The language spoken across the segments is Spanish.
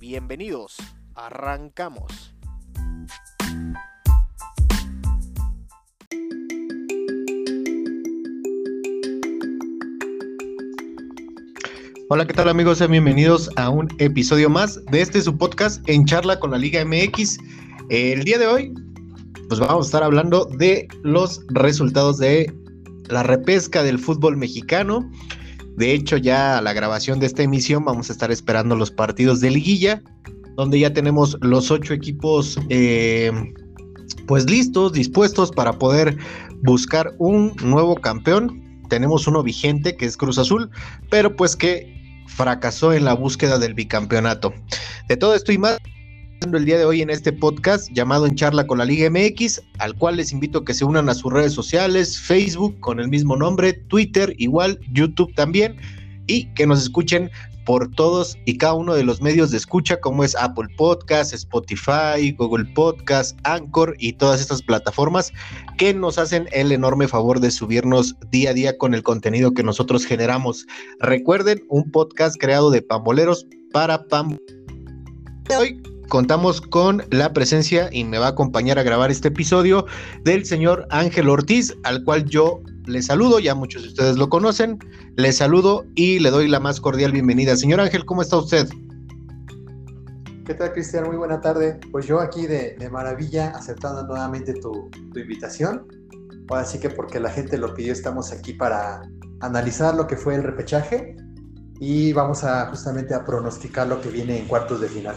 Bienvenidos, arrancamos. Hola, ¿qué tal amigos? Sean bienvenidos a un episodio más de este su podcast en charla con la Liga MX. El día de hoy, pues vamos a estar hablando de los resultados de la repesca del fútbol mexicano. De hecho, ya a la grabación de esta emisión vamos a estar esperando los partidos de liguilla, donde ya tenemos los ocho equipos eh, pues listos, dispuestos para poder buscar un nuevo campeón. Tenemos uno vigente que es Cruz Azul, pero pues que fracasó en la búsqueda del bicampeonato. De todo esto y más el día de hoy en este podcast llamado En Charla con la Liga MX, al cual les invito a que se unan a sus redes sociales, Facebook con el mismo nombre, Twitter igual, YouTube también, y que nos escuchen por todos y cada uno de los medios de escucha como es Apple Podcast, Spotify, Google Podcast, Anchor y todas estas plataformas que nos hacen el enorme favor de subirnos día a día con el contenido que nosotros generamos. Recuerden, un podcast creado de pamboleros para pam. Hoy contamos con la presencia y me va a acompañar a grabar este episodio del señor Ángel Ortiz, al cual yo le saludo, ya muchos de ustedes lo conocen, le saludo y le doy la más cordial bienvenida. Señor Ángel, ¿cómo está usted? ¿Qué tal, Cristian? Muy buena tarde. Pues yo aquí de, maravilla, aceptando nuevamente tu, invitación. Así que porque la gente lo pidió, estamos aquí para analizar lo que fue el repechaje y vamos a justamente a pronosticar lo que viene en cuartos de final.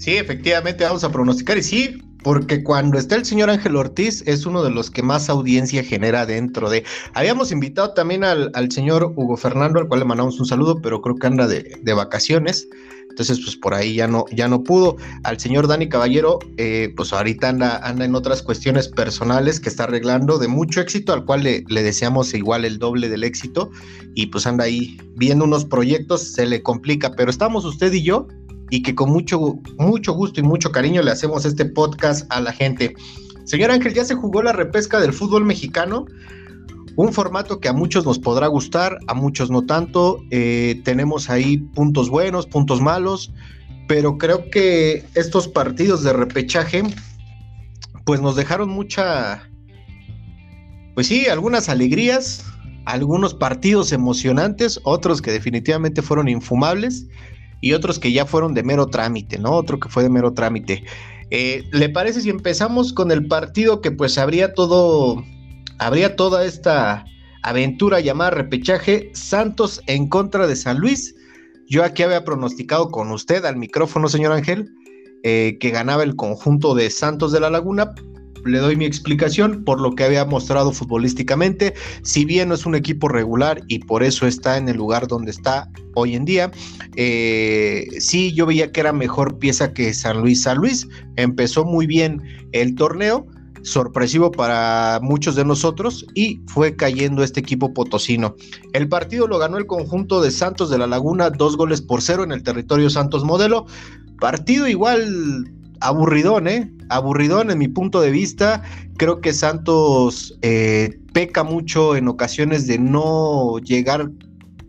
Sí, efectivamente vamos a pronosticar y sí, porque cuando está el señor Ángel Ortiz es uno de los que más audiencia genera dentro de... Habíamos invitado también al, señor Hugo Fernando, al cual le mandamos un saludo, pero creo que anda de, vacaciones. Entonces, pues por ahí ya no, ya no pudo. Al señor Dani Caballero, eh, pues ahorita anda, anda en otras cuestiones personales que está arreglando de mucho éxito, al cual le, le deseamos igual el doble del éxito. Y pues anda ahí viendo unos proyectos, se le complica, pero estamos usted y yo y que con mucho, mucho gusto y mucho cariño le hacemos este podcast a la gente. Señor Ángel, ya se jugó la repesca del fútbol mexicano, un formato que a muchos nos podrá gustar, a muchos no tanto. Eh, tenemos ahí puntos buenos, puntos malos, pero creo que estos partidos de repechaje, pues nos dejaron mucha, pues sí, algunas alegrías, algunos partidos emocionantes, otros que definitivamente fueron infumables y otros que ya fueron de mero trámite, ¿no? Otro que fue de mero trámite. Eh, ¿Le parece si empezamos con el partido que pues habría todo, habría toda esta aventura llamada repechaje Santos en contra de San Luis? Yo aquí había pronosticado con usted al micrófono, señor Ángel, eh, que ganaba el conjunto de Santos de la Laguna, le doy mi explicación por lo que había mostrado futbolísticamente. Si bien no es un equipo regular y por eso está en el lugar donde está hoy en día, eh, sí yo veía que era mejor pieza que San Luis. San Luis empezó muy bien el torneo, sorpresivo para muchos de nosotros y fue cayendo este equipo potosino. El partido lo ganó el conjunto de Santos de la Laguna, dos goles por cero en el territorio Santos Modelo. Partido igual aburridón, ¿eh? Aburridón en mi punto de vista. Creo que Santos eh, peca mucho en ocasiones de no llegar,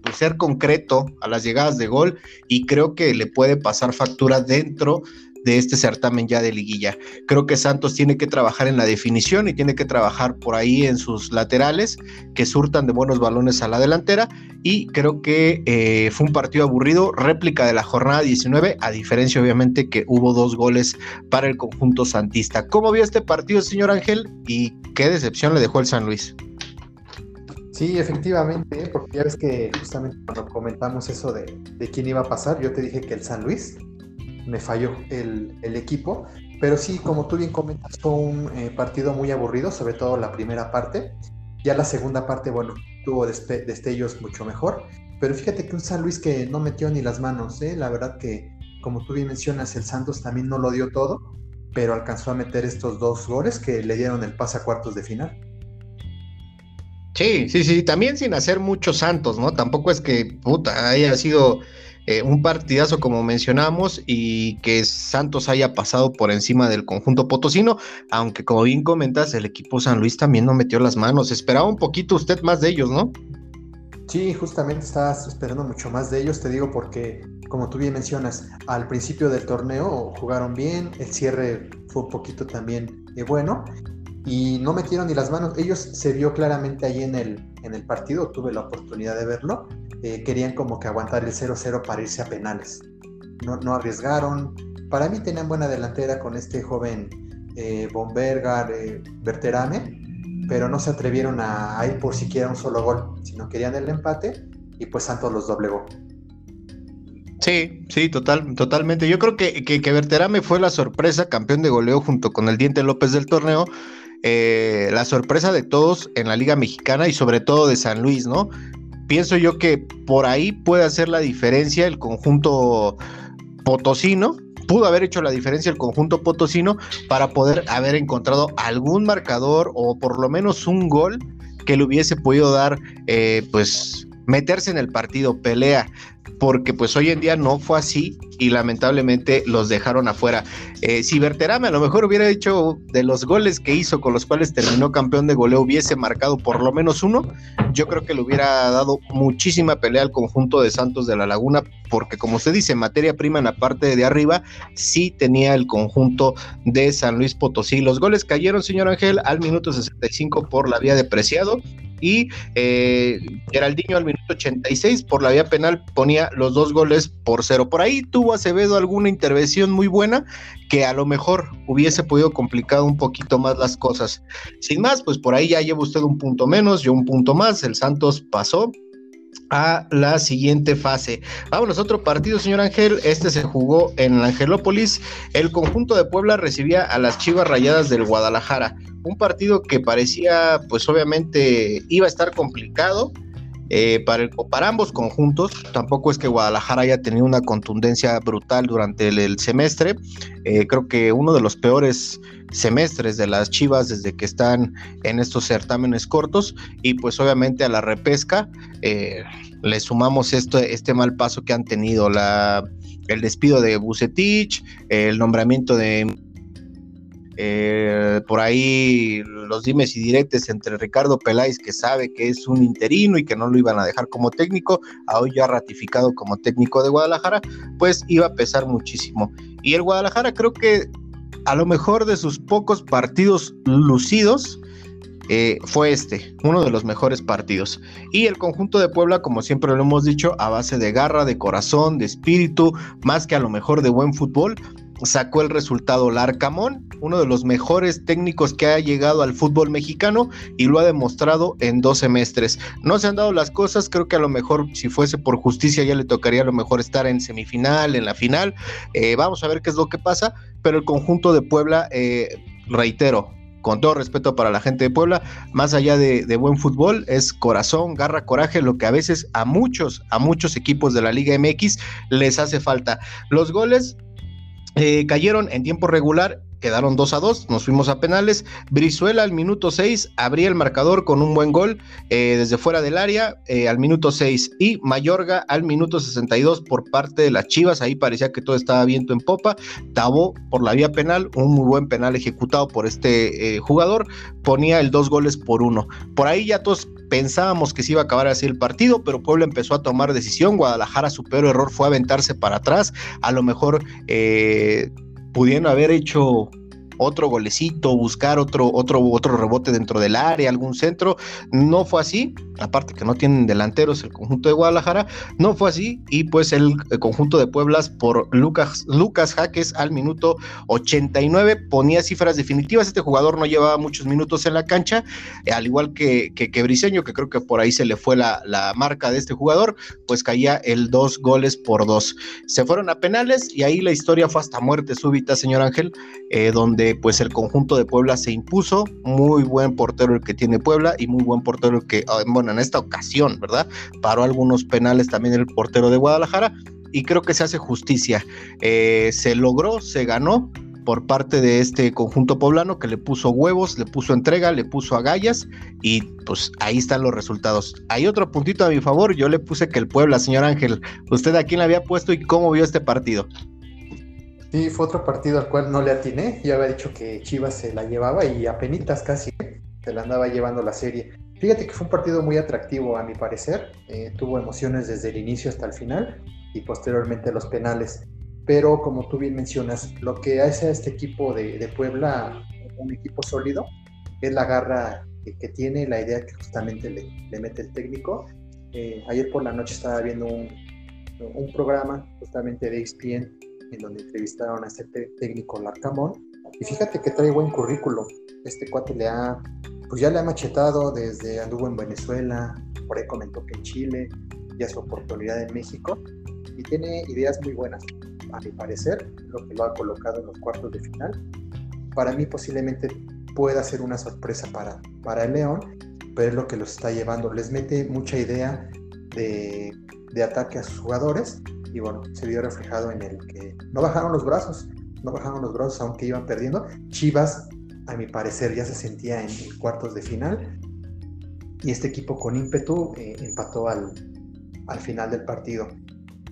pues, ser concreto a las llegadas de gol y creo que le puede pasar factura dentro de este certamen ya de liguilla. Creo que Santos tiene que trabajar en la definición y tiene que trabajar por ahí en sus laterales que surtan de buenos balones a la delantera y creo que eh, fue un partido aburrido, réplica de la jornada 19, a diferencia obviamente que hubo dos goles para el conjunto santista. ¿Cómo vio este partido, señor Ángel? ¿Y qué decepción le dejó el San Luis? Sí, efectivamente, porque ya ves que justamente cuando comentamos eso de, de quién iba a pasar, yo te dije que el San Luis, me falló el, equipo. Pero sí, como tú bien comentas, fue un eh, partido muy aburrido, sobre todo la primera parte. Ya la segunda parte, bueno, tuvo destellos mucho mejor. pero fíjate que un San Luis que no metió ni las manos, ¿eh? la verdad que, como tú bien mencionas, el Santos también no lo dio todo, pero alcanzó a meter estos dos goles que le dieron el pase a cuartos de final. Sí, sí, sí, también sin hacer muchos santos, ¿no? Tampoco es que, puta, haya sido eh, un partidazo como mencionamos y que Santos haya pasado por encima del conjunto potosino, aunque como bien comentas, el equipo San Luis también no metió las manos. Esperaba un poquito usted más de ellos, ¿no? Sí, justamente estás esperando mucho más de ellos, te digo, porque como tú bien mencionas, al principio del torneo jugaron bien, el cierre fue un poquito también eh, bueno y no metieron ni las manos. Ellos se vio claramente ahí en el, en el partido, tuve la oportunidad de verlo. Eh, querían como que aguantar el 0-0 para irse a penales. No, arriesgaron. Para mí tenían buena delantera con este joven eh, Bombergar, eh, Berterame, pero no se atrevieron a, ir por siquiera un solo gol, sino querían el empate y pues Santos los doblegó. Sí, sí, total, totalmente. Yo creo que, que, que Berterame fue la sorpresa, campeón de goleo junto con el Diente López del torneo. Eh, la sorpresa de todos en la Liga Mexicana y sobre todo de San Luis, ¿no? Pienso yo que por ahí puede hacer la diferencia el conjunto potosino, pudo haber hecho la diferencia el conjunto potosino para poder haber encontrado algún marcador o por lo menos un gol que le hubiese podido dar, eh, pues, meterse en el partido, pelea, porque pues hoy en día no fue así y lamentablemente los dejaron afuera. Eh, si Berterame a lo mejor hubiera hecho de los goles que hizo con los cuales terminó campeón de goleo, hubiese marcado por lo menos uno, yo creo que le hubiera dado muchísima pelea al conjunto de Santos de la Laguna, porque como usted dice, materia prima en la parte de arriba, sí tenía el conjunto de San Luis Potosí. Los goles cayeron, señor Ángel, al minuto 65 por la vía de Preciado y eh, Geraldinho al minuto 86 por la vía penal ponía los dos goles por cero. Por ahí tuvo Acevedo alguna intervención muy buena que a lo mejor hubiese podido complicar un poquito más las cosas. Sin más, pues por ahí ya lleva usted un punto menos, yo un punto más, el Santos pasó a la siguiente fase. Vámonos otro partido, señor Ángel. Este se jugó en Angelópolis. El conjunto de Puebla recibía a las Chivas Rayadas del Guadalajara. Un partido que parecía, pues obviamente, iba a estar complicado. Eh, para, ambos conjuntos. Tampoco es que Guadalajara haya tenido una contundencia brutal durante el, semestre. Eh, creo que uno de los peores semestres de las Chivas desde que están en estos certámenes cortos y pues obviamente a la repesca eh, le sumamos esto, este mal paso que han tenido, el despido de Bucetich, el nombramiento de eh, por ahí los dimes y directes entre Ricardo Peláez, que sabe que es un interino y que no lo iban a dejar como técnico, hoy ya ratificado como técnico de Guadalajara, pues iba a pesar muchísimo. Y el Guadalajara creo que a lo mejor de sus pocos partidos lucidos, eh, fue este, uno de los mejores partidos. Y el conjunto de Puebla, como siempre lo hemos dicho, a base de garra, de corazón, de espíritu, más que a lo mejor de buen fútbol, sacó el resultado Larcamón, uno de los mejores técnicos que ha llegado al fútbol mexicano y lo ha demostrado en dos semestres. No se han dado las cosas, creo que a lo mejor si fuese por justicia ya le tocaría a lo mejor estar en semifinal, en la final. Eh, vamos a ver qué es lo que pasa, pero el conjunto de Puebla, eh, reitero, con todo respeto para la gente de Puebla, más allá de, de, buen fútbol, es corazón, garra, coraje, lo que a veces a muchos, a muchos equipos de la Liga MX les hace falta. Los goles eh, cayeron en tiempo regular quedaron 2 a 2, nos fuimos a penales. Brizuela al minuto 6 abría el marcador con un buen gol eh, desde fuera del área eh, al minuto 6 y Mayorga al minuto 62 por parte de las Chivas, ahí parecía que todo estaba viento en popa. Tabó por la vía penal, un muy buen penal ejecutado por este jugador, ponía el dos goles por uno. Por ahí ya todos pensábamos que se iba a acabar así el partido, pero Puebla empezó a tomar decisión. Guadalajara, su peor error fue aventarse para atrás. A lo mejor eh, pudiendo haber hecho otro golecito, buscar otro, otro, otro rebote dentro del área, algún centro. No fue así, aparte que no tienen delanteros el conjunto de Guadalajara, no fue así. Y pues el, conjunto de Pueblas por Lucas, Lucas Jaques al minuto 89 ponía cifras definitivas. Este jugador no llevaba muchos minutos en la cancha, al igual que, que, que que creo que por ahí se le fue la, la marca de este jugador, pues caía el dos goles por dos. Se fueron a penales y ahí la historia fue hasta muerte súbita, señor Ángel, eh, donde pues el conjunto de Puebla se impuso, muy buen portero el que tiene Puebla y muy buen portero el que, bueno, en esta ocasión, ¿verdad? Paró algunos penales también el portero de Guadalajara y creo que se hace justicia. Eh, se logró, se ganó por parte de este conjunto poblano que le puso huevos, le puso entrega, le puso agallas y pues ahí están los resultados. Hay otro puntito a mi favor, yo le puse que el Puebla, señor Ángel, ¿usted a quién le había puesto y cómo vio este partido? Sí, fue otro partido al cual no le atiné, yo había dicho que Chivas se la llevaba y apenas casi se la andaba llevando la serie. Fíjate que fue un partido muy atractivo a mi parecer, eh, tuvo emociones desde el inicio hasta el final y posteriormente los penales. Pero como tú bien mencionas, lo que hace a este equipo de, Puebla un equipo sólido es la garra que, tiene, la idea que justamente le, mete el técnico. Eh, ayer por la noche estaba viendo un, un programa justamente de ESPN en donde entrevistaron a este técnico Larcamón y fíjate que trae buen currículum. Este cuate le ha, pues ya le ha machetado desde anduvo en Venezuela, por ahí comentó que en Chile, ya su oportunidad en México y tiene ideas muy buenas, a mi parecer, lo que lo ha colocado en los cuartos de final. Para mí posiblemente pueda ser una sorpresa para, para el León, pero es lo que los está llevando. Les mete mucha idea de, de ataque a sus jugadores y bueno, se vio reflejado en el que no bajaron los brazos, no bajaron los brazos aunque iban perdiendo. Chivas, a mi parecer, ya se sentía en, cuartos de final y este equipo con ímpetu eh, empató al, al final del partido.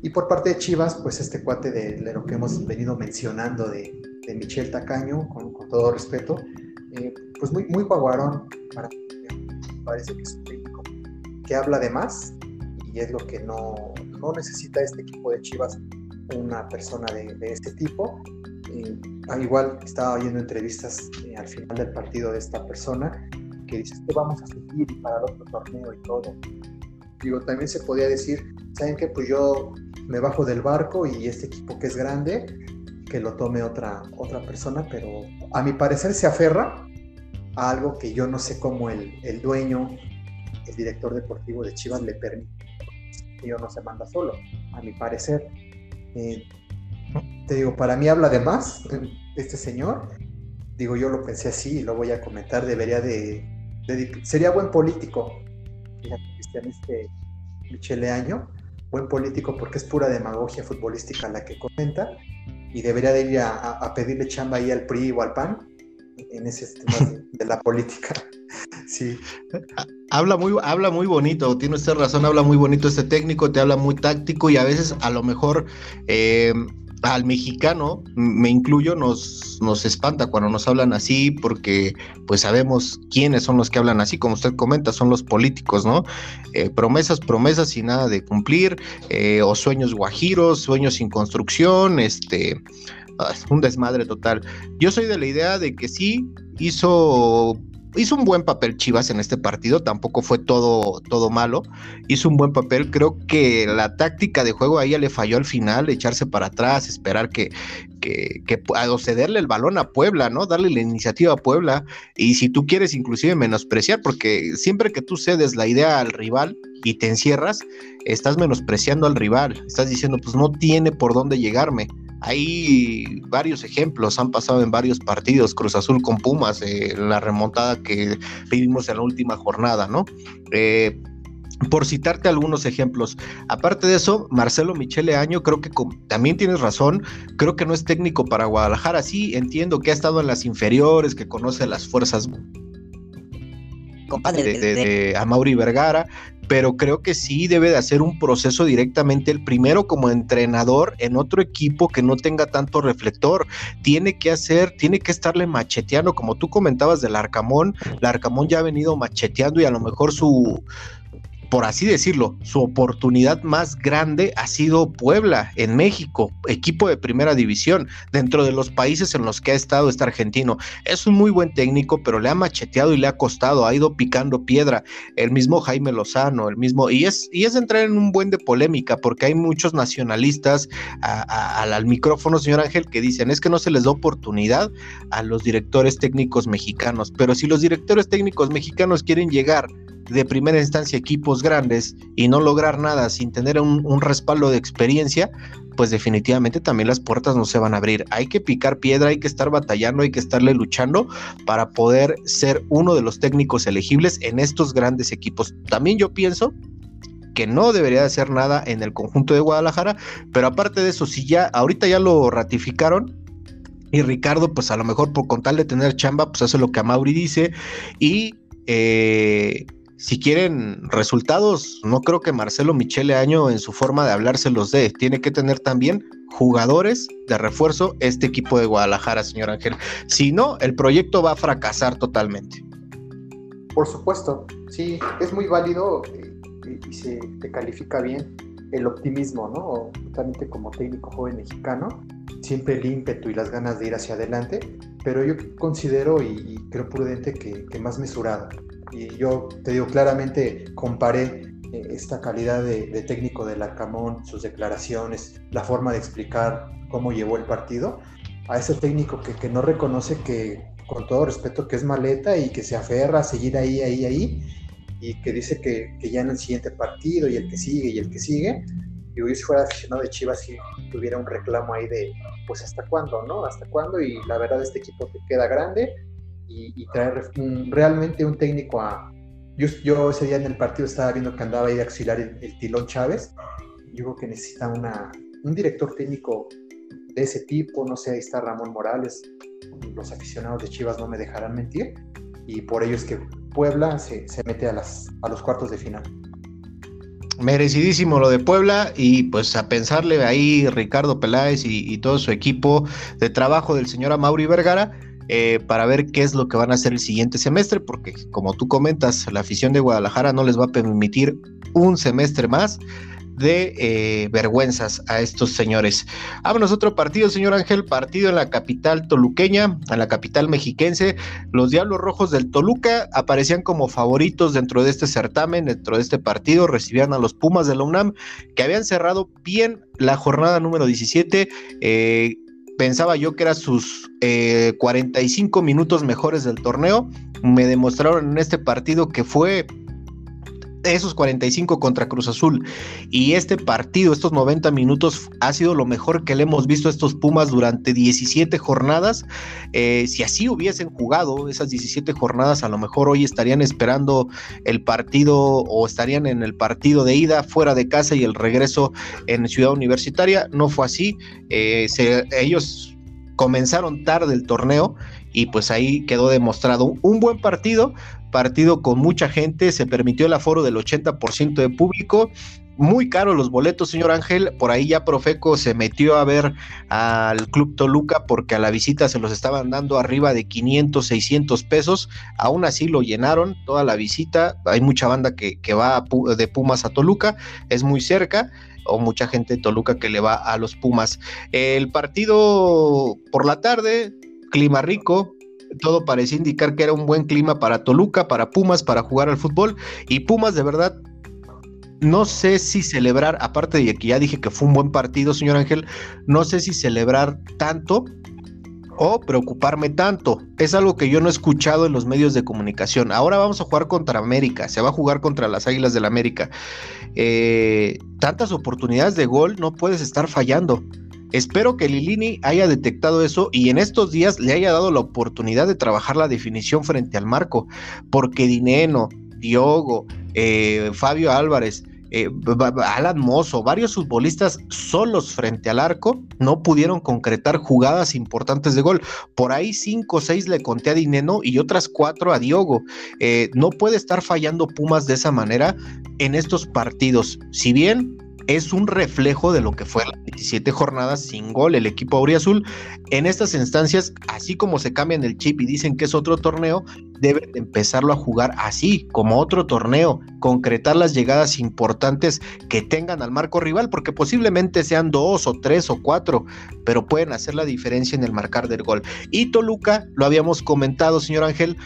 Y por parte de Chivas, pues este cuate de, lo que hemos venido mencionando de, de Michel Tacaño, con, todo respeto, eh, pues muy, muy guaguarón, parece que es un técnico que habla de más y es lo que no, no necesita este equipo de Chivas, una persona de, este tipo. Eh, igual estaba oyendo entrevistas al final del partido de esta persona que dice que vamos a seguir para el otro torneo y todo. Digo, también se podía decir, ¿saben qué? Pues yo me bajo del barco y este equipo que es grande, que lo tome otra, otra persona, pero a mi parecer se aferra a algo que yo no sé cómo el, el dueño, el director deportivo de Chivas le permite. Yo no se manda solo, a mi parecer. Eh, te digo, para mí habla de más este señor. Digo, yo lo pensé así y lo voy a comentar. Debería de. sería buen político. Fíjate, Cristian, este Michele Año buen político porque es pura demagogia futbolística la que comenta y debería de ir a, pedirle chamba ahí al PRI o al PAN en ese tema de, la política. Sí. Habla muy, habla muy bonito, tiene usted razón, habla muy bonito este técnico, te habla muy táctico y a veces a lo mejor eh, al mexicano, me incluyo, nos, nos espanta cuando nos hablan así, porque pues sabemos quiénes son los que hablan así, como usted comenta, son los políticos, ¿no? Eh, promesas, promesas y nada de cumplir, eh, o sueños guajiros, sueños sin construcción, este, ah, un desmadre total. Yo soy de la idea de que sí hizo hizo un buen papel Chivas en este partido, tampoco fue todo, todo malo, hizo un buen papel, creo que la táctica de juego a ella le falló al final, echarse para atrás, esperar que, que, cederle el balón a Puebla, ¿no? Darle la iniciativa a Puebla, y si tú quieres inclusive menospreciar, porque siempre que tú cedes la idea al rival y te encierras, estás menospreciando al rival, estás diciendo, pues no tiene por dónde llegarme. Hay varios ejemplos, han pasado en varios partidos, Cruz Azul con Pumas, eh, la remontada que vivimos en la última jornada, ¿no? Eh, por citarte algunos ejemplos. Aparte de eso, Marcelo Michele Año, creo que también tienes razón, creo que no es técnico para Guadalajara, sí, entiendo que ha estado en las inferiores, que conoce las fuerzas compadre de, de, Amaury Vergara, pero creo que sí debe de hacer un proceso directamente el primero como entrenador en otro equipo que no tenga tanto reflector. Tiene que hacer, tiene que estarle macheteando, como tú comentabas del Arcamón, el Arcamón ya ha venido macheteando y a lo mejor su por así decirlo, su oportunidad más grande ha sido Puebla en México, equipo de primera división, dentro de los países en los que ha estado este argentino. Es un muy buen técnico, pero le ha macheteado y le ha costado, ha ido picando piedra. El mismo Jaime Lozano, el mismo, y es, y es entrar en un buen de polémica, porque hay muchos nacionalistas al micrófono, señor Ángel, que dicen, es que no se les da oportunidad a los directores técnicos mexicanos, pero si los directores técnicos mexicanos quieren llegar de primera instancia equipos grandes y no lograr nada sin tener un, respaldo de experiencia, pues definitivamente también las puertas no se van a abrir. Hay que picar piedra, hay que estar batallando, hay que estarle luchando para poder ser uno de los técnicos elegibles en estos grandes equipos. También yo pienso que no debería hacer nada en el conjunto de Guadalajara, pero aparte de eso, si ya ahorita ya lo ratificaron, y Ricardo, pues a lo mejor por con tal de tener chamba, pues hace lo que a Mauri dice. Y eh, si quieren resultados, no creo que Marcelo Michele Año en su forma de hablarse los dé. Tiene que tener también jugadores de refuerzo este equipo de Guadalajara, señor Ángel. Si no, el proyecto va a fracasar totalmente. Por supuesto, sí, es muy válido y, se te califica bien el optimismo, ¿no? Totalmente como técnico joven mexicano, siempre el ímpetu y las ganas de ir hacia adelante, pero yo considero y, creo prudente que, más mesurado. Y yo te digo claramente, comparé eh, esta calidad de, técnico del Arcamón, sus declaraciones, la forma de explicar cómo llevó el partido, a ese técnico que, que no reconoce que, con todo respeto, que es maleta y que se aferra a seguir ahí, ahí, ahí, y que dice que, que, ya en el siguiente partido y el que sigue y el que sigue, y yo si fuera aficionado de Chivas si tuviera un reclamo ahí de, pues hasta cuándo, ¿no? Hasta cuándo, y la verdad este equipo te queda grande y, y traer realmente un técnico a... Yo, yo, ese día en el partido estaba viendo que andaba ahí de auxiliar el, Tilón Chávez, yo creo que necesita una, un director técnico de ese tipo, no sé, ahí está Ramón Morales, los aficionados de Chivas no me dejarán mentir, y por ello es que Puebla se, mete a, las, a los cuartos de final. Merecidísimo lo de Puebla y pues a pensarle ahí Ricardo Peláez y, todo su equipo de trabajo del señor Amaury Vergara eh, para ver qué es lo que van a hacer el siguiente semestre, porque como tú comentas, la afición de Guadalajara no les va a permitir un semestre más de eh, vergüenzas a estos señores. Vámonos otro partido, señor Ángel, partido en la capital toluqueña, en la capital mexiquense. Los Diablos Rojos del Toluca aparecían como favoritos dentro de este certamen, dentro de este partido, recibían a los Pumas de la UNAM, que habían cerrado bien la jornada número 17. Eh, pensaba yo que eran sus 45 eh, minutos mejores del torneo. Me demostraron en este partido que fue esos 45 contra Cruz Azul y este partido, estos 90 minutos, ha sido lo mejor que le hemos visto a estos Pumas durante 17 jornadas. Eh, si así hubiesen jugado esas 17 jornadas, a lo mejor hoy estarían esperando el partido o estarían en el partido de ida fuera de casa y el regreso en Ciudad Universitaria. No fue así. Eh, ellos comenzaron tarde el torneo y pues ahí quedó demostrado un buen partido, partido con mucha gente, se permitió el aforo del 80% de público. Muy caro los boletos, señor Ángel. Por ahí ya Profeco se metió a ver al Club Toluca porque a la visita se los estaban dando arriba de 500, 600 pesos. Aún así lo llenaron toda la visita. Hay mucha banda que, que va de Pumas a Toluca, es muy cerca o mucha gente de Toluca que le va a los Pumas. El partido por la tarde, clima rico, todo parecía indicar que era un buen clima para Toluca, para Pumas, para jugar al fútbol. Y Pumas, de verdad, no sé si celebrar, aparte de que ya dije que fue un buen partido, señor Ángel, no sé si celebrar tanto o preocuparme tanto. Es algo que yo no he escuchado en los medios de comunicación. Ahora vamos a jugar contra América, se va a jugar contra las Águilas del la América. Eh, tantas oportunidades de gol no puedes estar fallando. Espero que Lilini haya detectado eso y en estos días le haya dado la oportunidad de trabajar la definición frente al marco, porque Dineno, Diogo, eh, Fabio Álvarez, eh, Alan Mozo, varios futbolistas solos frente al arco no pudieron concretar jugadas importantes de gol. Por ahí cinco o seis le conté a Dineno y otras cuatro a Diogo. Eh, no puede estar fallando Pumas de esa manera en estos partidos. Si bien es un reflejo de lo que fue las 17 jornadas sin gol el equipo auriazul. En estas instancias, así como se cambian el chip y dicen que es otro torneo, deben empezarlo a jugar así, como otro torneo, concretar las llegadas importantes que tengan al marco rival, porque posiblemente sean dos o tres o cuatro, pero pueden hacer la diferencia en el marcar del gol. Y Toluca, lo habíamos comentado, señor Ángel,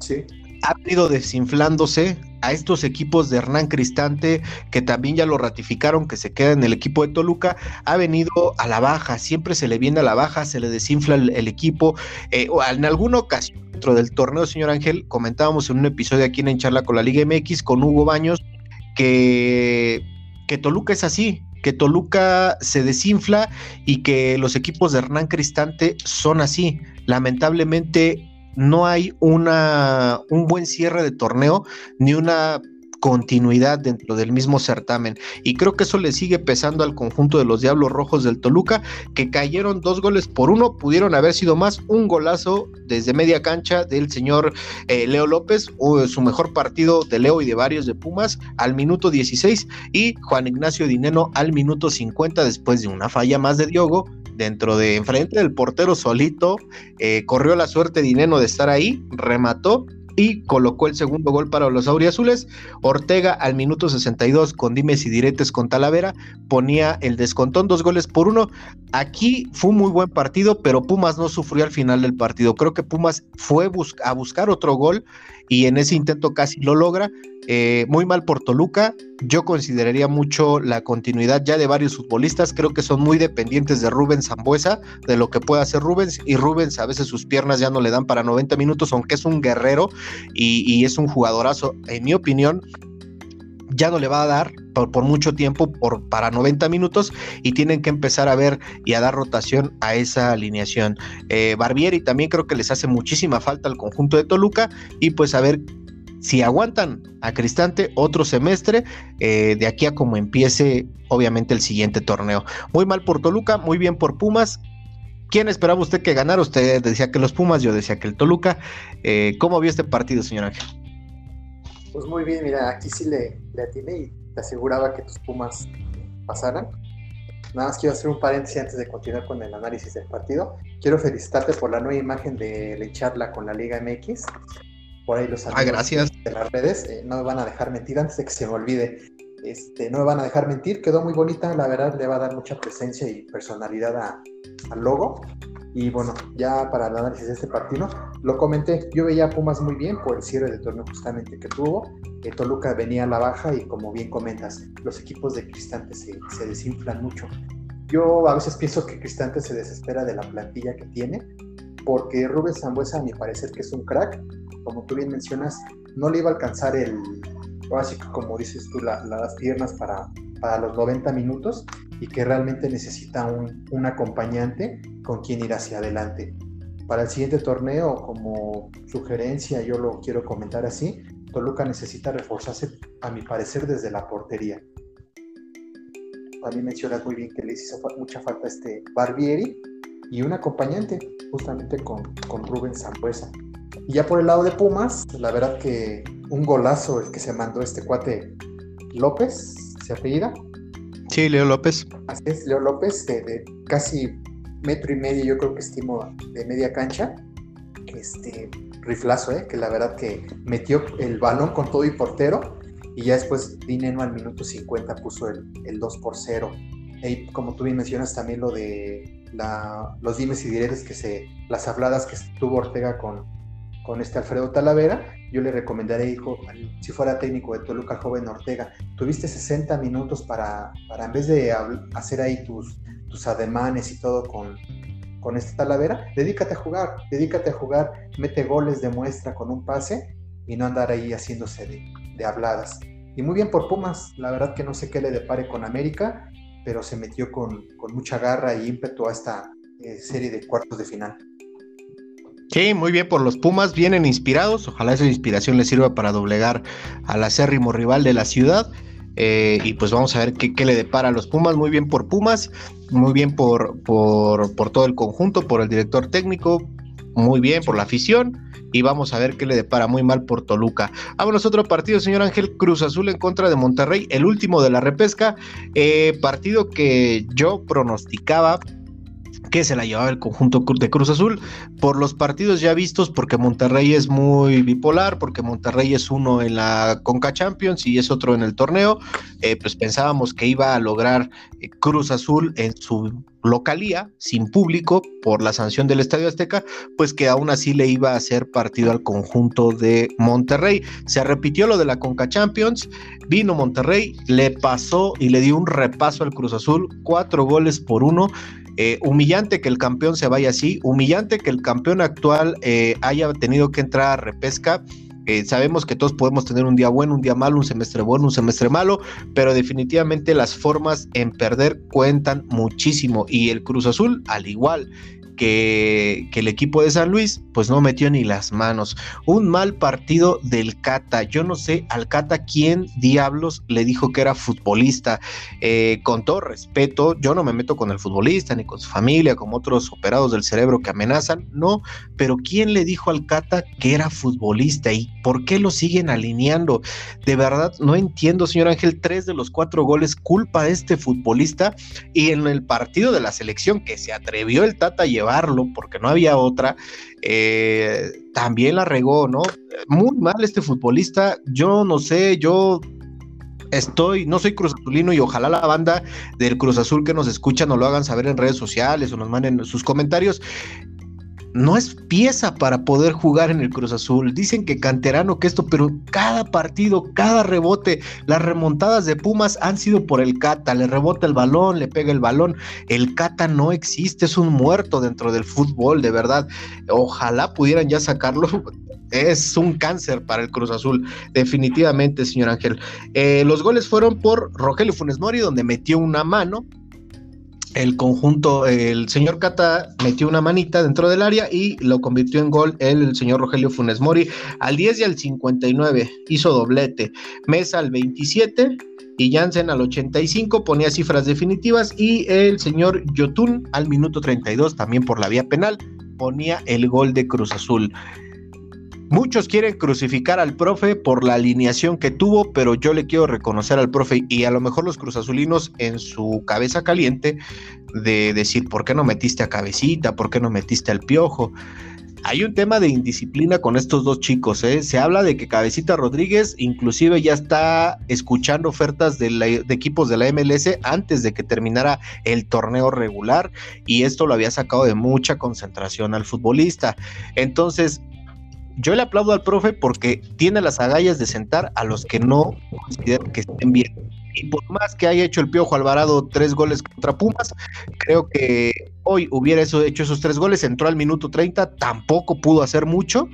sí. ha ido desinflándose a estos equipos de Hernán Cristante, que también ya lo ratificaron, que se queda en el equipo de Toluca, ha venido a la baja, siempre se le viene a la baja, se le desinfla el, equipo. Eh, en alguna ocasión dentro del torneo, señor Ángel, comentábamos en un episodio aquí en Charla con la Liga MX con Hugo Baños, que, que Toluca es así, que Toluca se desinfla y que los equipos de Hernán Cristante son así. Lamentablemente no hay una, un buen cierre de torneo ni una continuidad dentro del mismo certamen. Y creo que eso le sigue pesando al conjunto de los Diablos Rojos del Toluca, que cayeron dos goles por uno, pudieron haber sido más, un golazo desde media cancha del señor eh, Leo López, o su mejor partido de Leo y de varios de Pumas al minuto 16 y Juan Ignacio Dineno al minuto 50 después de una falla más de Diogo dentro de enfrente del portero solito, eh, corrió la suerte Dineno de estar ahí, remató y colocó el segundo gol para los auriazules. Ortega al minuto 62 con dimes y diretes con Talavera ponía el descontón dos goles por uno. Aquí fue un muy buen partido, pero Pumas no sufrió al final del partido. Creo que Pumas fue a buscar otro gol y en ese intento casi lo logra. Eh, muy mal por Toluca. Yo consideraría mucho la continuidad ya de varios futbolistas. Creo que son muy dependientes de Rubens Zambuesa, de lo que puede hacer Rubens. Y Rubens a veces sus piernas ya no le dan para 90 minutos, aunque es un guerrero y, es un jugadorazo. En mi opinión, ya no le va a dar por, mucho tiempo por, para 90 minutos y tienen que empezar a ver y a dar rotación a esa alineación. Eh, Barbieri también creo que les hace muchísima falta al conjunto de Toluca y pues a ver si aguantan a Cristante otro semestre, eh, de aquí a como empiece obviamente el siguiente torneo. Muy mal por Toluca, muy bien por Pumas. ¿Quién esperaba usted que ganara? Usted decía que los Pumas, yo decía que el Toluca. Eh, ¿Cómo vio este partido, señor Ángel? Pues muy bien, mira, aquí sí le, le atiné y te aseguraba que tus Pumas pasaran. Nada más quiero hacer un paréntesis antes de continuar con el análisis del partido. Quiero felicitarte por la nueva imagen de la charla con la Liga MX por ahí los ah, gracias. de las redes, eh, no me van a dejar mentir antes de que se me olvide. Este, no me van a dejar mentir, quedó muy bonita, la verdad le va a dar mucha presencia y personalidad al logo. Y bueno, ya para el análisis de este partido, lo comenté, yo veía a Pumas muy bien por el cierre de torneo justamente que tuvo, eh, Toluca venía a la baja y como bien comentas, los equipos de Cristante se, se desinflan mucho. Yo a veces pienso que Cristante se desespera de la plantilla que tiene, porque Rubén Zambuesa, a mi parecer, que es un crack, como tú bien mencionas, no le iba a alcanzar el, así como dices tú, las piernas para, para los 90 minutos y que realmente necesita un, un, acompañante con quien ir hacia adelante. Para el siguiente torneo, como sugerencia, yo lo quiero comentar así, Toluca necesita reforzarse, a mi parecer, desde la portería. También mencionas muy bien que le hizo mucha falta este Barbieri y un acompañante, justamente con, con Rubén Zambuesa. Y ya por el lado de Pumas, la verdad que un golazo el que se mandó este cuate López, ¿se apellida? Sí, Leo López. Así es, Leo López, de, casi metro y medio, yo creo que estimo, de media cancha. Este riflazo, ¿eh? que la verdad que metió el balón con todo y portero. Y ya después Dineno al minuto 50 puso el, el 2 por 0. Y como tú bien mencionas también lo de la, los dimes y diretes que se, las habladas que tuvo Ortega con, con este Alfredo Talavera, yo le recomendaré, hijo, si fuera técnico de Toluca Joven Ortega, tuviste 60 minutos para, para en vez de hacer ahí tus, tus ademanes y todo con, con este Talavera, dedícate a jugar, dedícate a jugar, mete goles, demuestra con un pase y no andar ahí haciéndose de, habladas. Y muy bien por Pumas, la verdad que no sé qué le depare con América, pero se metió con, mucha garra y ímpetu a esta eh, serie de cuartos de final. Sí, muy bien por los Pumas, vienen inspirados. Ojalá esa inspiración les sirva para doblegar al acérrimo rival de la ciudad. Eh, y pues vamos a ver qué, le depara a los Pumas. Muy bien por Pumas, muy bien por, por, por todo el conjunto, por el director técnico, muy bien por la afición. Y vamos a ver qué le depara muy mal por Toluca. Vámonos otro partido, señor Ángel Cruz Azul en contra de Monterrey, el último de la repesca. Eh, partido que yo pronosticaba que se la llevaba el conjunto de Cruz Azul por los partidos ya vistos, porque Monterrey es muy bipolar, porque Monterrey es uno en la Conca Champions y es otro en el torneo, eh, pues pensábamos que iba a lograr eh, Cruz Azul en su localía, sin público, por la sanción del Estadio Azteca, pues que aún así le iba a hacer partido al conjunto de Monterrey. Se repitió lo de la Conca Champions, vino Monterrey, le pasó y le dio un repaso al Cruz Azul, cuatro goles por uno. Eh, humillante que el campeón se vaya así, humillante que el campeón actual eh, haya tenido que entrar a repesca. Eh, sabemos que todos podemos tener un día bueno, un día malo, un semestre bueno, un semestre malo, pero definitivamente las formas en perder cuentan muchísimo. Y el Cruz Azul, al igual que, el equipo de San Luis pues no metió ni las manos. Un mal partido del Cata. Yo no sé al Cata quién diablos le dijo que era futbolista. Eh, con todo respeto, yo no me meto con el futbolista ni con su familia, como otros operados del cerebro que amenazan, no, pero ¿quién le dijo al Cata que era futbolista y por qué lo siguen alineando? De verdad, no entiendo, señor Ángel, tres de los cuatro goles culpa de este futbolista y en el partido de la selección que se atrevió el Tata a llevar porque no había otra, eh, también la regó, ¿no? Muy mal este futbolista, yo no sé, yo estoy, no soy Cruz Azulino y ojalá la banda del Cruz Azul que nos escucha nos lo hagan saber en redes sociales o nos manden sus comentarios no es pieza para poder jugar en el Cruz Azul. Dicen que canterano, que esto, pero cada partido, cada rebote, las remontadas de Pumas han sido por el Cata. Le rebota el balón, le pega el balón. El Cata no existe, es un muerto dentro del fútbol, de verdad. Ojalá pudieran ya sacarlo. Es un cáncer para el Cruz Azul, definitivamente, señor Ángel. Eh, los goles fueron por Rogelio Funes Mori, donde metió una mano el conjunto, el señor Cata metió una manita dentro del área y lo convirtió en gol el, señor Rogelio Funes Mori al 10 y al 59, hizo doblete. Mesa al 27 y Jansen al 85 ponía cifras definitivas y el señor Yotun al minuto 32 también por la vía penal ponía el gol de Cruz Azul. Muchos quieren crucificar al profe por la alineación que tuvo, pero yo le quiero reconocer al profe y a lo mejor los cruzazulinos en su cabeza caliente de decir, ¿por qué no metiste a cabecita? ¿Por qué no metiste al piojo? Hay un tema de indisciplina con estos dos chicos. ¿eh? Se habla de que Cabecita Rodríguez inclusive ya está escuchando ofertas de, de, equipos de la MLS antes de que terminara el torneo regular y esto lo había sacado de mucha concentración al futbolista. Entonces, yo le aplaudo al profe porque tiene las agallas de sentar a los que no consideran que estén bien. Y por más que haya hecho el Piojo Alvarado tres goles contra Pumas, creo que hoy hubiera hecho esos tres goles, entró al minuto 30, tampoco pudo hacer mucho.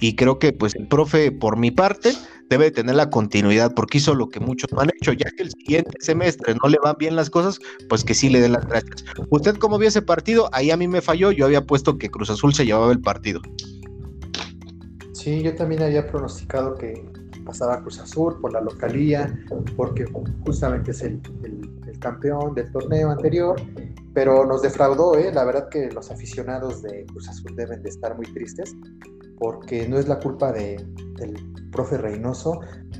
Y creo que pues el profe, por mi parte, debe tener la continuidad porque hizo lo que muchos no han hecho, ya que el siguiente semestre no le van bien las cosas, pues que sí le den las gracias. ¿Usted cómo vio ese partido? Ahí a mí me falló, yo había puesto que Cruz Azul se llevaba el partido. Sí, yo también había pronosticado que pasaba Cruz Azul por la localía, porque justamente es el, campeón del torneo anterior, pero nos defraudó, ¿eh? la verdad que los aficionados de Cruz Azul deben de estar muy tristes, porque no es la culpa de, del profe Reynoso.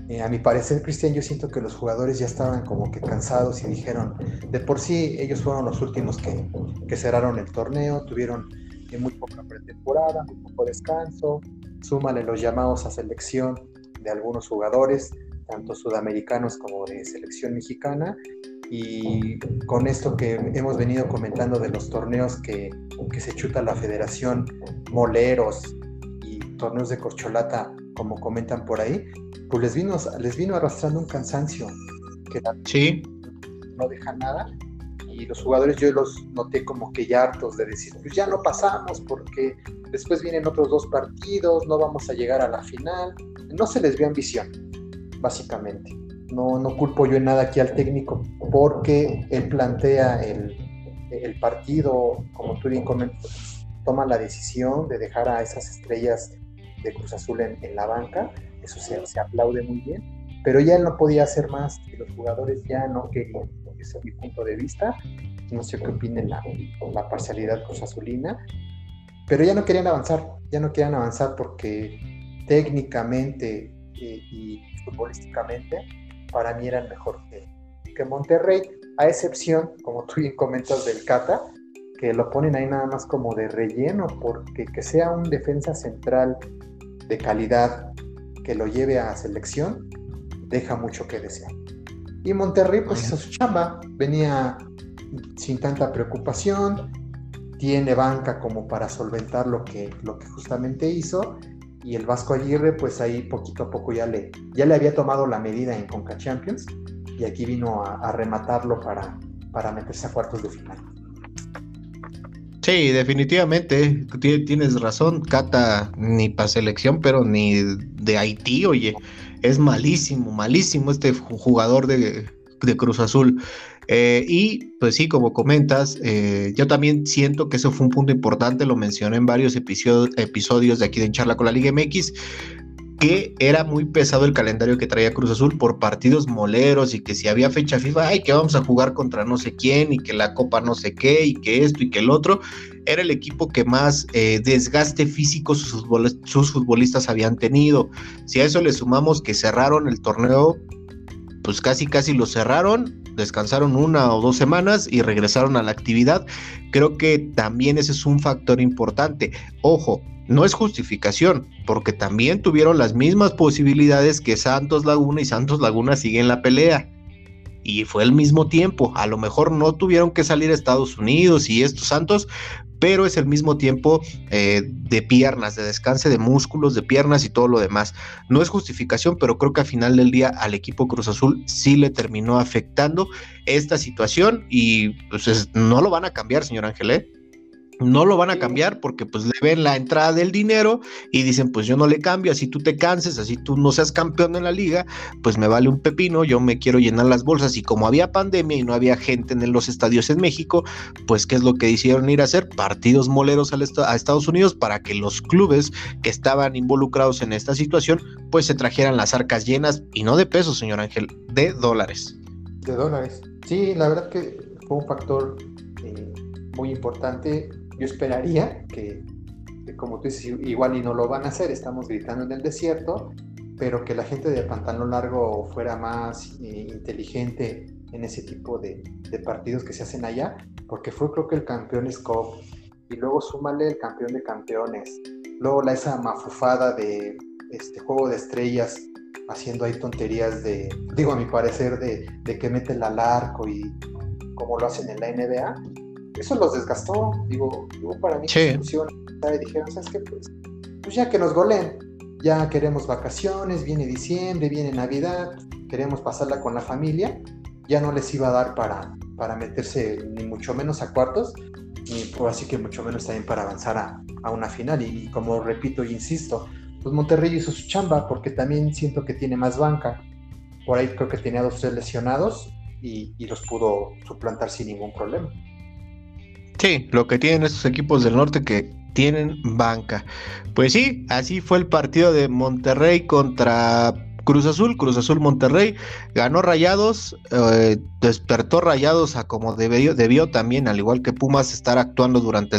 Eh, a mi parecer, Cristian, yo siento que los jugadores ya estaban como que cansados y dijeron, de por sí ellos fueron los últimos que, que cerraron el torneo, tuvieron eh, muy poca pretemporada, muy poco descanso, súmale los llamados a selección de algunos jugadores, tanto sudamericanos como de selección mexicana, y con esto que hemos venido comentando de los torneos que, que se chuta la federación, moleros y torneos de corcholata, como comentan por ahí, pues les vino, les vino arrastrando un cansancio que sí. no deja nada y los jugadores yo los noté como que ya hartos de decir, pues ya no pasamos porque después vienen otros dos partidos, no vamos a llegar a la final. No se les vio ambición, básicamente. No, no culpo yo en nada aquí al técnico porque él plantea el, el partido, como tú bien comentas, toma la decisión de dejar a esas estrellas de Cruz Azul en, en la banca, eso se, se aplaude muy bien, pero ya él no podía hacer más y los jugadores ya no querían es mi punto de vista. No sé qué opinen la, la parcialidad cruzazulina, pero ya no querían avanzar, ya no querían avanzar porque técnicamente eh, y futbolísticamente para mí eran mejor que, que Monterrey, a excepción, como tú bien comentas, del Cata, que lo ponen ahí nada más como de relleno, porque que sea un defensa central de calidad que lo lleve a selección, deja mucho que desear. Y Monterrey pues hizo su chamba, venía sin tanta preocupación, tiene banca como para solventar lo que, lo que justamente hizo, y el Vasco Aguirre pues ahí poquito a poco ya le, ya le había tomado la medida en Conca Champions, y aquí vino a, a rematarlo para, para meterse a cuartos de final. Sí, definitivamente, tienes razón, Cata ni para selección, pero ni de Haití, oye, es malísimo, malísimo este jugador de, Cruz Azul. Eh, y pues sí, como comentas, eh, yo también siento que eso fue un punto importante, lo mencioné en varios episodios, episodios de aquí de Charla con la Liga MX, que era muy pesado el calendario que traía Cruz Azul por partidos moleros y que si había fecha FIFA, ay, que vamos a jugar contra no sé quién y que la copa no sé qué y que esto y que el otro, era el equipo que más eh, desgaste físico sus, sus futbolistas habían tenido. Si a eso le sumamos que cerraron el torneo, pues casi casi lo cerraron, descansaron una o dos semanas y regresaron a la actividad. Creo que también ese es un factor importante. Ojo, no es justificación, porque también tuvieron las mismas posibilidades que Santos Laguna y Santos Laguna siguen la pelea. Y fue el mismo tiempo, a lo mejor no tuvieron que salir a Estados Unidos y estos Santos, pero es el mismo tiempo eh, de piernas, de descanse de músculos, de piernas y todo lo demás. No es justificación, pero creo que al final del día al equipo Cruz Azul sí le terminó afectando esta situación y pues no lo van a cambiar, señor Ángel. ¿eh? No lo van a cambiar porque pues le ven la entrada del dinero y dicen pues yo no le cambio, así tú te canses, así tú no seas campeón en la liga, pues me vale un pepino, yo me quiero llenar las bolsas y como había pandemia y no había gente en los estadios en México, pues qué es lo que decidieron ir a hacer, partidos moleros a Estados Unidos para que los clubes que estaban involucrados en esta situación pues se trajeran las arcas llenas y no de pesos, señor Ángel, de dólares. De dólares. Sí, la verdad que fue un factor eh, muy importante yo esperaría que, como tú dices, igual y no lo van a hacer, estamos gritando en el desierto, pero que la gente de pantalón largo fuera más eh, inteligente en ese tipo de, partidos que se hacen allá, porque fue creo que el campeón Cup y luego súmale el campeón de campeones, luego la esa mafufada de este juego de estrellas haciendo ahí tonterías de, digo a mi parecer, de, de que meten al arco y como lo hacen en la NBA, eso los desgastó, digo, para mí sí. funciona. Dijeron, ¿sabes qué? Pues, pues ya que nos goleen, ya queremos vacaciones, viene diciembre, viene Navidad, queremos pasarla con la familia, ya no les iba a dar para, para meterse ni mucho menos a cuartos, ni pues así que mucho menos también para avanzar a, a una final. Y, como repito e insisto, pues Monterrey hizo su chamba porque también siento que tiene más banca. Por ahí creo que tenía dos tres lesionados y, y los pudo suplantar sin ningún problema. Sí, lo que tienen estos equipos del norte que tienen banca. Pues sí, así fue el partido de Monterrey contra Cruz Azul, Cruz Azul Monterrey, ganó Rayados, eh, despertó Rayados a como debió, debió, también, al igual que Pumas, estar actuando durante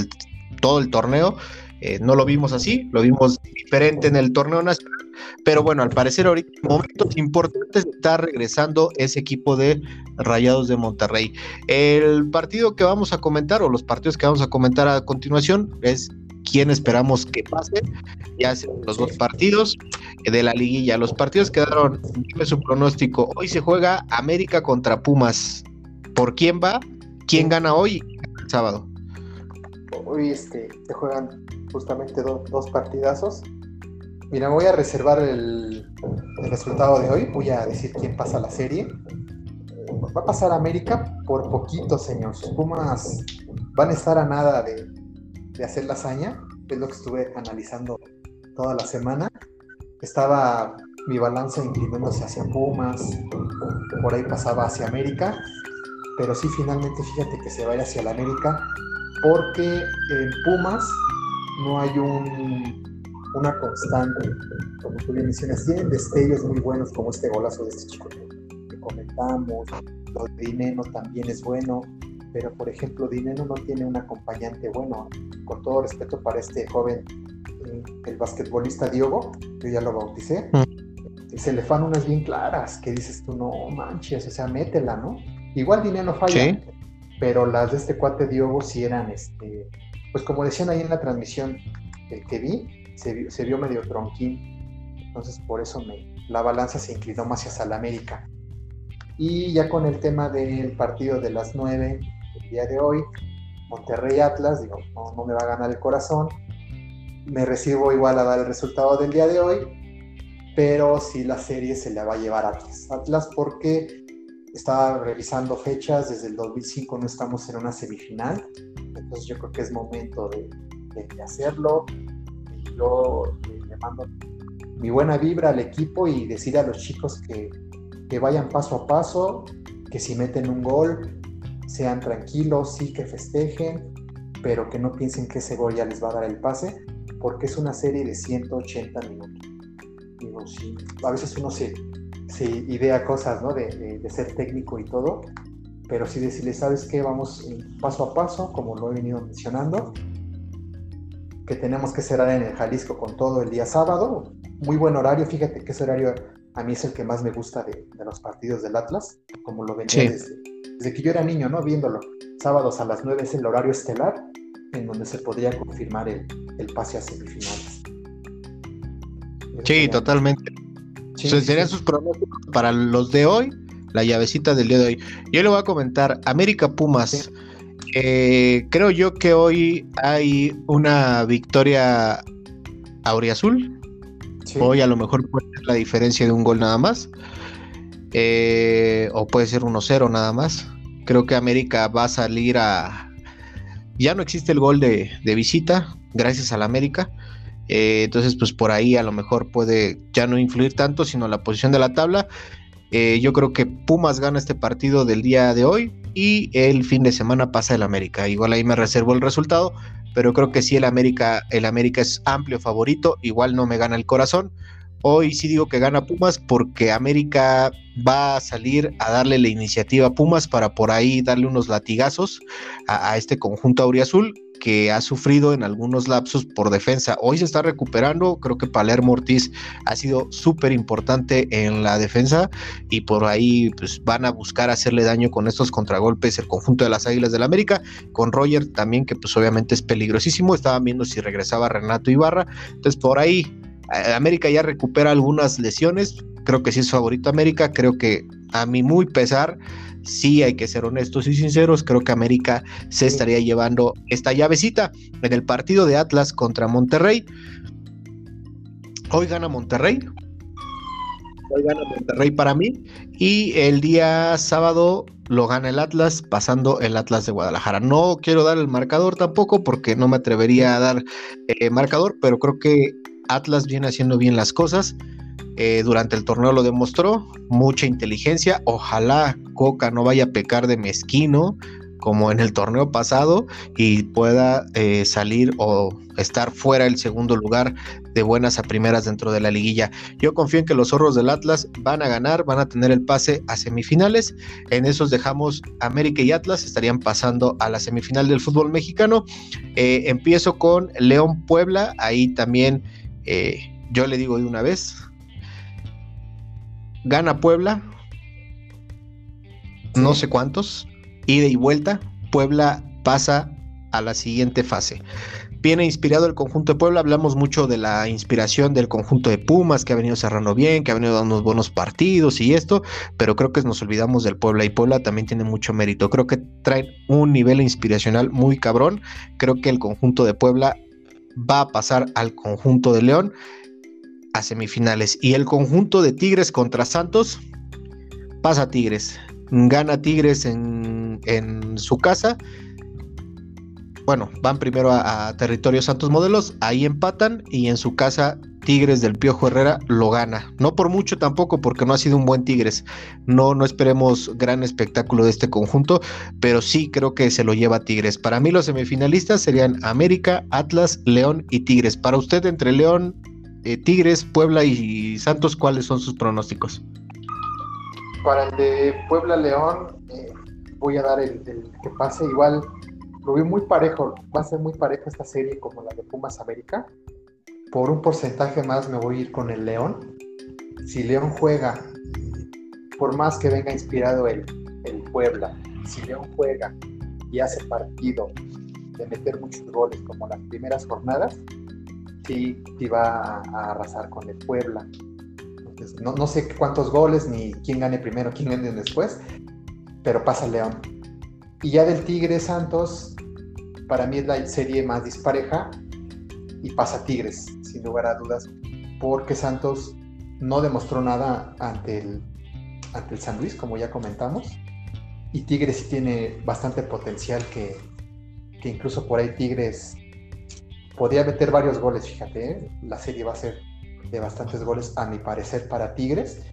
todo el torneo. Eh, no lo vimos así, lo vimos diferente en el torneo nacional, pero bueno, al parecer ahorita momentos importantes está regresando ese equipo de Rayados de Monterrey. El partido que vamos a comentar o los partidos que vamos a comentar a continuación es quién esperamos que pase. Ya los dos partidos de la liguilla. Los partidos quedaron, dime su pronóstico. Hoy se juega América contra Pumas. ¿Por quién va? ¿Quién gana hoy el sábado? Hoy este, se juegan justamente dos partidazos. Mira, voy a reservar el, resultado de hoy. Voy a decir quién pasa la serie. Va a pasar América por poquito, señor. Pumas van a estar a nada de, hacer la hazaña. Es lo que estuve analizando toda la semana. Estaba mi balanza inclinándose hacia Pumas. Por ahí pasaba hacia América. Pero sí, finalmente, fíjate que se va ir hacia la América. Porque en Pumas no hay un una constante, como tú bien mencionas, tienen destellos muy buenos como este golazo de este chico que, comentamos, lo de Dineno también es bueno, pero por ejemplo Dineno no tiene un acompañante bueno, con todo respeto para este joven, eh, el basquetbolista Diogo, yo ya lo bauticé, mm. se le fan unas bien claras, que dices tú, no manches, o sea, métela, ¿no? Igual Dineno falla, pero las de este cuate Diogo sí eran, este, pues como decían ahí en la transmisión, que vi, se vio, medio tronquín, entonces por eso me, la balanza se inclinó más hacia la América. Y ya con el tema del partido de las 9 el día de hoy, Monterrey Atlas, digo, no, no me va a ganar el corazón, me recibo igual a dar el resultado del día de hoy, pero sí la serie se la va a llevar Atlas. Atlas porque estaba revisando fechas, desde el 2005 no estamos en una semifinal, entonces yo creo que es momento de, hacerlo. Y yo le mando mi buena vibra al equipo y decir a los chicos que, que vayan paso a paso, que si meten un gol, sean tranquilos, sí que festejen, pero que no piensen que ese gol ya les va a dar el pase, porque es una serie de 180 minutos. Digo, sí, a veces uno se, se idea cosas, ¿no? De, de, ser técnico y todo, pero sí decirles, ¿sabes qué? Vamos paso a paso, como lo he venido mencionando, que tenemos que cerrar en el Jalisco con todo el día sábado. Muy buen horario, fíjate que ese horario a mí es el que más me gusta de, de los partidos del Atlas, como lo venía desde, desde, que yo era niño, ¿no? Viéndolo. Sábados a las 9 es el horario estelar, en donde se podría confirmar el, el pase a semifinales. Sí, totalmente. Serían sus pronósticos para los de hoy, la llavecita del día de hoy. Yo le voy a comentar, América Pumas. Eh, creo yo que hoy hay una victoria auriazul. Hoy a lo mejor puede ser la diferencia de un gol nada más. Eh, o puede ser 1-0 nada más. Creo que América va a salir a, ya no existe el gol de, visita, gracias a la América. Eh, entonces, pues por ahí a lo mejor puede ya no influir tanto, sino la posición de la tabla. Eh, yo creo que Pumas gana este partido del día de hoy y el fin de semana pasa el América. Igual ahí me reservo el resultado, pero creo que sí el América, el América es amplio favorito. Igual no me gana el corazón. Hoy sí digo que gana Pumas porque América va a salir a darle la iniciativa a Pumas para por ahí darle unos latigazos a, este conjunto auriazul que ha sufrido en algunos lapsos por defensa. Hoy se está recuperando, creo que Palermo Ortiz ha sido súper importante en la defensa y por ahí pues, van a buscar hacerle daño con estos contragolpes el conjunto de las Águilas del la América, con Roger también que pues obviamente es peligrosísimo, estaban viendo si regresaba Renato Ibarra, entonces por ahí América ya recupera algunas lesiones, creo que sí es favorito América, creo que a mi muy pesar, sí hay que ser honestos y sinceros, creo que América se estaría llevando esta llavecita en el partido de Atlas contra Monterrey. Hoy gana Monterrey. Hoy gana Monterrey para mí. Y el día sábado lo gana el Atlas, pasando el Atlas de Guadalajara. No quiero dar el marcador tampoco porque no me atrevería a dar eh, marcador, pero creo que Atlas viene haciendo bien las cosas. Eh, durante el torneo lo demostró, mucha inteligencia. Ojalá Coca no vaya a pecar de mezquino como en el torneo pasado y pueda eh, salir o estar fuera el segundo lugar de buenas a primeras dentro de la liguilla. Yo confío en que los zorros del Atlas van a ganar, van a tener el pase a semifinales. En esos dejamos América y Atlas, estarían pasando a la semifinal del fútbol mexicano. Eh, empiezo con León Puebla, ahí también yo le digo de una vez, gana Puebla, no sé cuántos, ida y vuelta, Puebla pasa a la siguiente fase. Viene inspirado el conjunto de Puebla, hablamos mucho de la inspiración del conjunto de Pumas, que ha venido cerrando bien, que ha venido dando unos buenos partidos y esto, pero creo que nos olvidamos del Puebla y Puebla también tiene mucho mérito. Creo que traen un nivel inspiracional muy cabrón. Creo que el conjunto de Puebla va a pasar al conjunto de León a semifinales. Y el conjunto de Tigres contra Santos pasa Tigres. Gana Tigres en, su casa. Bueno, van primero a, a, territorio Santos Modelos, ahí empatan y en su casa Tigres del Piojo Herrera lo gana. No por mucho tampoco, porque no ha sido un buen Tigres. No, no esperemos gran espectáculo de este conjunto, pero sí creo que se lo lleva Tigres. Para mí los semifinalistas serían América, Atlas, León y Tigres. Para usted entre León, eh, Tigres, Puebla y Santos, ¿cuáles son sus pronósticos? Para el de Puebla León, eh, voy a dar el, el que pase igual. Lo vi muy parejo, va a ser muy parejo esta serie como la de Pumas América por un porcentaje más me voy a ir con el León. Si León juega, por más que venga inspirado el, el Puebla, si León juega y hace partido de meter muchos goles como las primeras jornadas, sí, va a, arrasar con el Puebla. no, no, sé cuántos goles ni quién gane primero, quién gane después, pero pasa León. Y ya del Tigre Santos, para mí es la serie más dispareja y pasa Tigres, sin lugar a dudas, porque Santos no demostró nada ante el, ante el San Luis, como ya comentamos, y Tigres sí tiene bastante potencial que, que incluso por ahí Tigres podría meter varios goles, fíjate, ¿eh? la serie va a ser de bastantes goles a mi parecer para Tigres,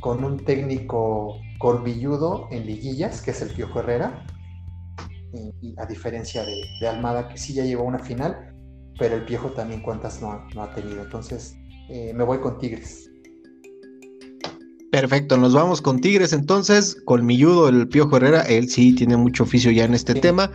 con un técnico corbilludo en liguillas, que es el Piojo Herrera, a diferencia de, Almada, que sí ya llevó una final, pero el Piojo también cuántas no ha, tenido. Entonces, eh, me voy con Tigres. Perfecto, nos vamos con Tigres entonces, Colmilludo, el Piojo Herrera, él sí tiene mucho oficio ya en este tema,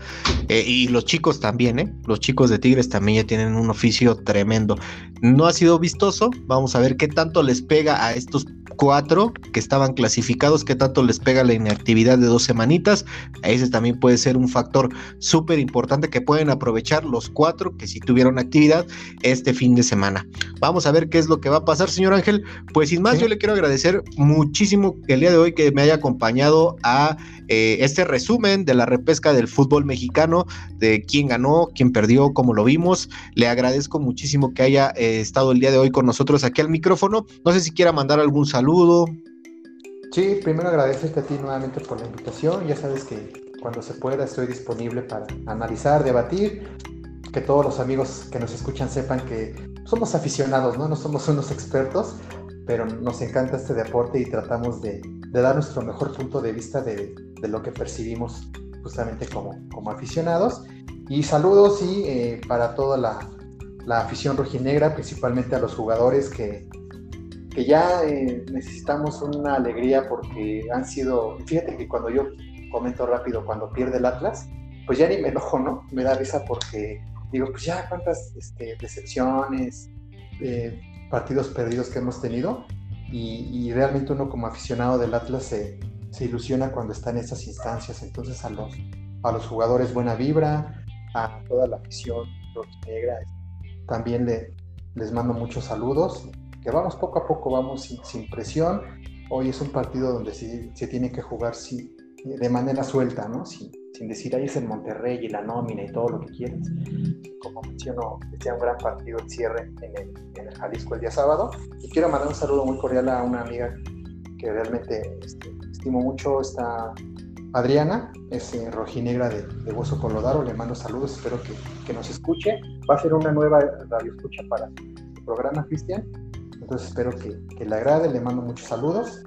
eh, y los chicos también, ¿eh? Los chicos de Tigres también ya tienen un oficio tremendo. No ha sido vistoso, vamos a ver qué tanto les pega a estos cuatro que estaban clasificados, qué tanto les pega la inactividad de dos semanitas. Ese también puede ser un factor súper importante que pueden aprovechar los cuatro que si tuvieron actividad este fin de semana. Vamos a ver qué es lo que va a pasar, señor Ángel. Pues sin más, yo le quiero agradecer muchísimo el día de hoy que me haya acompañado a eh, este resumen de la repesca del fútbol mexicano, de quién ganó, quién perdió, cómo lo vimos. Le agradezco muchísimo que haya eh, estado el día de hoy con nosotros aquí al micrófono. No sé si quiera mandar algún saludo. Sí, primero agradecerte a ti nuevamente por la invitación. Ya sabes que cuando se pueda estoy disponible para analizar, debatir, que todos los amigos que nos escuchan sepan que somos aficionados, ¿no? No somos unos expertos, pero nos encanta este deporte y tratamos de, dar nuestro mejor punto de vista de, lo que percibimos justamente como, como aficionados. Y saludos y eh, para toda la, la, afición rojinegra, principalmente a los jugadores que, que ya eh, necesitamos una alegría porque han sido, fíjate que cuando yo comento rápido, cuando pierde el Atlas, pues ya ni me enojo, ¿no? Me da risa porque digo, pues ya cuántas este, decepciones, eh, partidos perdidos que hemos tenido y, realmente uno como aficionado del Atlas se, ilusiona cuando está en esas instancias. Entonces a los, a los jugadores buena vibra, a toda la afición negra, también le, les mando muchos saludos. Que vamos poco a poco, vamos sin, presión. Hoy es un partido donde se, se tiene que jugar sí, de manera suelta, ¿no? Sin, sin decir ahí es el Monterrey y la nómina y todo lo que quieras. Como menciono, sea un gran partido el cierre en el, en el, Jalisco el día sábado. Y quiero mandar un saludo muy cordial a una amiga que realmente este, estimo mucho, está Adriana, es eh, rojinegra de, de Hueso Colodaro, le mando saludos, espero que, que, nos escuche. Va a ser una nueva radio escucha para el programa, Cristian. Entonces espero que, que, le agrade, le mando muchos saludos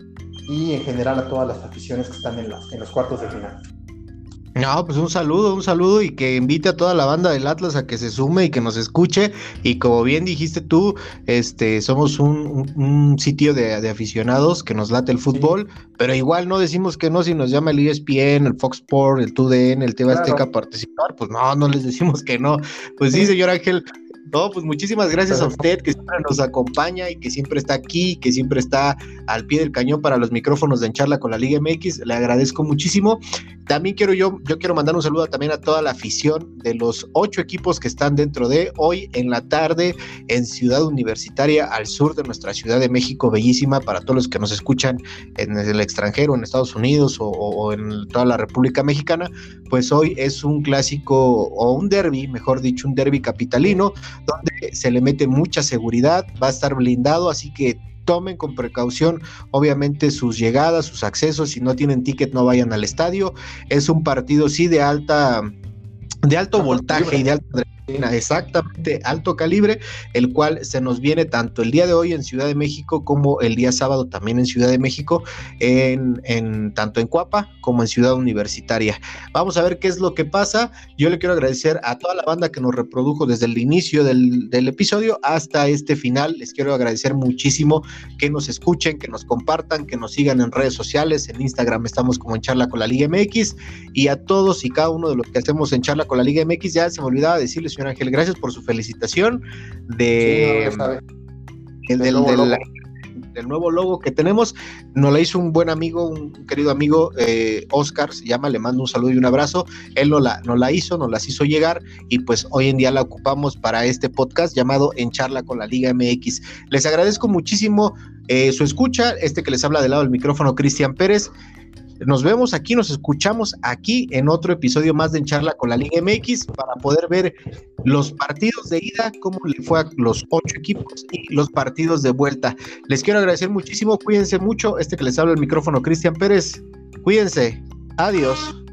y en general a todas las aficiones que están en, en los cuartos de final. No, pues un saludo, un saludo y que invite a toda la banda del Atlas a que se sume y que nos escuche. Y como bien dijiste tú, este, somos un, sitio de, aficionados que nos late el fútbol, pero igual no decimos que no si nos llama el ESPN, el Fox Sport, el TUDN, el TV Azteca a participar, pues no, no les decimos que no. Pues sí, señor Ángel, no, pues muchísimas gracias a usted que siempre nos acompaña y que siempre está aquí, que siempre está al pie del cañón para los micrófonos de Encharla con la Liga MX. Le agradezco muchísimo. También quiero yo, yo quiero mandar un saludo también a toda la afición de los ocho equipos que están dentro de hoy en la tarde en Ciudad Universitaria, al sur de nuestra Ciudad de México, bellísima para todos los que nos escuchan en el extranjero, en Estados Unidos o, o en toda la República Mexicana. Pues hoy es un clásico o un derby, mejor dicho, un derby capitalino donde se le mete mucha seguridad, va a estar blindado, así que tomen con precaución, obviamente, sus llegadas, sus accesos, si no tienen ticket no vayan al estadio, es un partido sí de alta, de alto voltaje y de alta exactamente alto calibre, el cual se nos viene tanto el día de hoy en Ciudad de México como el día sábado también en Ciudad de México, en, tanto en Cuapa como en Ciudad Universitaria. Vamos a ver qué es lo que pasa. Yo le quiero agradecer a toda la banda que nos reprodujo desde el inicio del, del episodio hasta este final. Les quiero agradecer muchísimo que nos escuchen, que nos compartan, que nos sigan en redes sociales. En Instagram estamos como en Charla con la Liga MX y a todos y cada uno de los que hacemos en Charla con la Liga MX, ya se me olvidaba decirles señor Ángel. Gracias por su felicitación de, del nuevo logo que tenemos. Nos la hizo un buen amigo, un querido amigo, eh, Oscar, se llama, le mando un saludo y un abrazo. Él nos la, nos la hizo, nos las hizo llegar y pues hoy en día la ocupamos para este podcast llamado En Charla con la Liga MX. Les agradezco muchísimo eh, su escucha, este que les habla del lado del micrófono, Cristian Pérez. Nos vemos aquí, nos escuchamos aquí en otro episodio más de En Charla con la Liga MX para poder ver los partidos de ida, cómo le fue a los ocho equipos y los partidos de vuelta. Les quiero agradecer muchísimo, cuídense mucho. Este que les habla el micrófono, Cristian Pérez. Cuídense. Adiós.